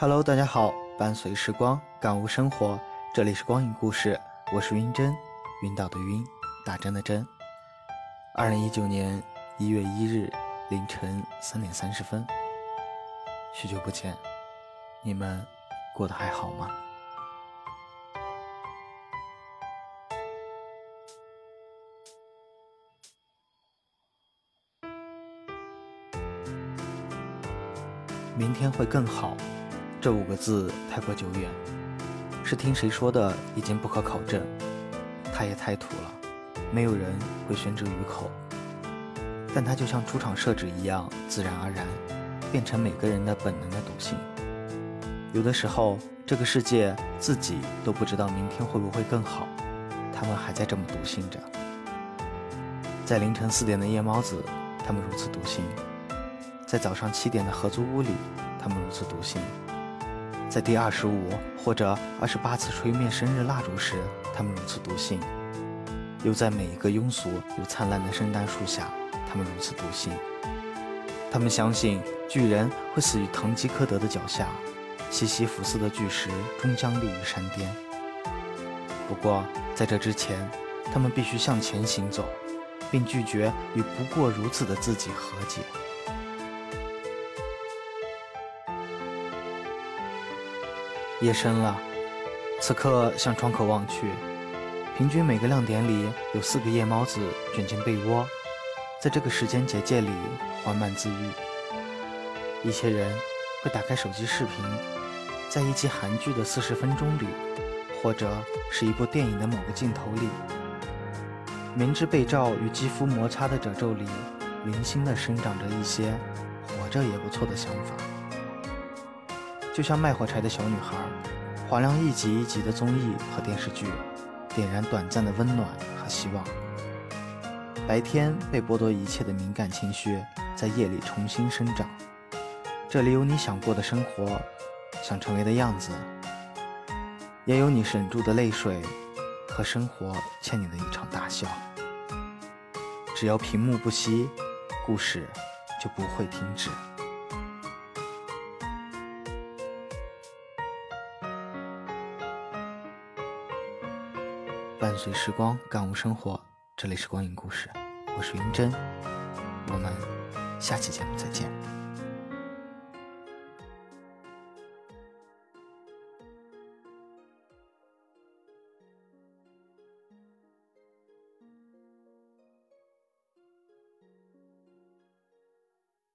Hello，大家好，伴随时光感悟生活，这里是光影故事，我是晕真，晕倒的晕，打针的针。二零一九年一月一日凌晨三点三十分，许久不见，你们过得还好吗？明天会更好，这五个字太过久远，是听谁说的已经不可考证。它也太土了，没有人会宣之于口。但它就像出厂设置一样，自然而然，变成每个人的本能的笃信。有的时候，这个世界自己都不知道明天会不会更好，他们还在这么笃信着。在凌晨四点的夜猫子，他们如此笃信。在早上七点的合租屋里，他们如此笃信；在第二十五或者二十八次吹灭生日蜡烛时，他们如此笃信；又在每一个庸俗又灿烂的圣诞树下，他们如此笃信。他们相信巨人会死于堂吉诃德的脚下，西西弗斯的巨石终将立于山巅。不过，在这之前，他们必须向前行走，并拒绝与不过如此的自己和解。夜深了，此刻向窗口望去，平均每个亮点里有四个夜猫子卷进被窝，在这个时间结界里缓慢自愈。一些人会打开手机视频，在一集韩剧的四十分钟里，或者是一部电影的某个镜头里，明知被罩与肌肤摩擦的褶皱里，零星地生长着一些活着也不错的想法。就像卖火柴的小女孩，划亮一集一集的综艺和电视剧，点燃短暂的温暖和希望。白天被剥夺一切的敏感情绪，在夜里重新生长。这里有你想过的生活，想成为的样子，也有你忍住的泪水和生活欠你的一场大笑。只要屏幕不熄，故事就不会停止。伴随时光，感悟生活。这里是光影故事，我是云真，我们下期节目再见。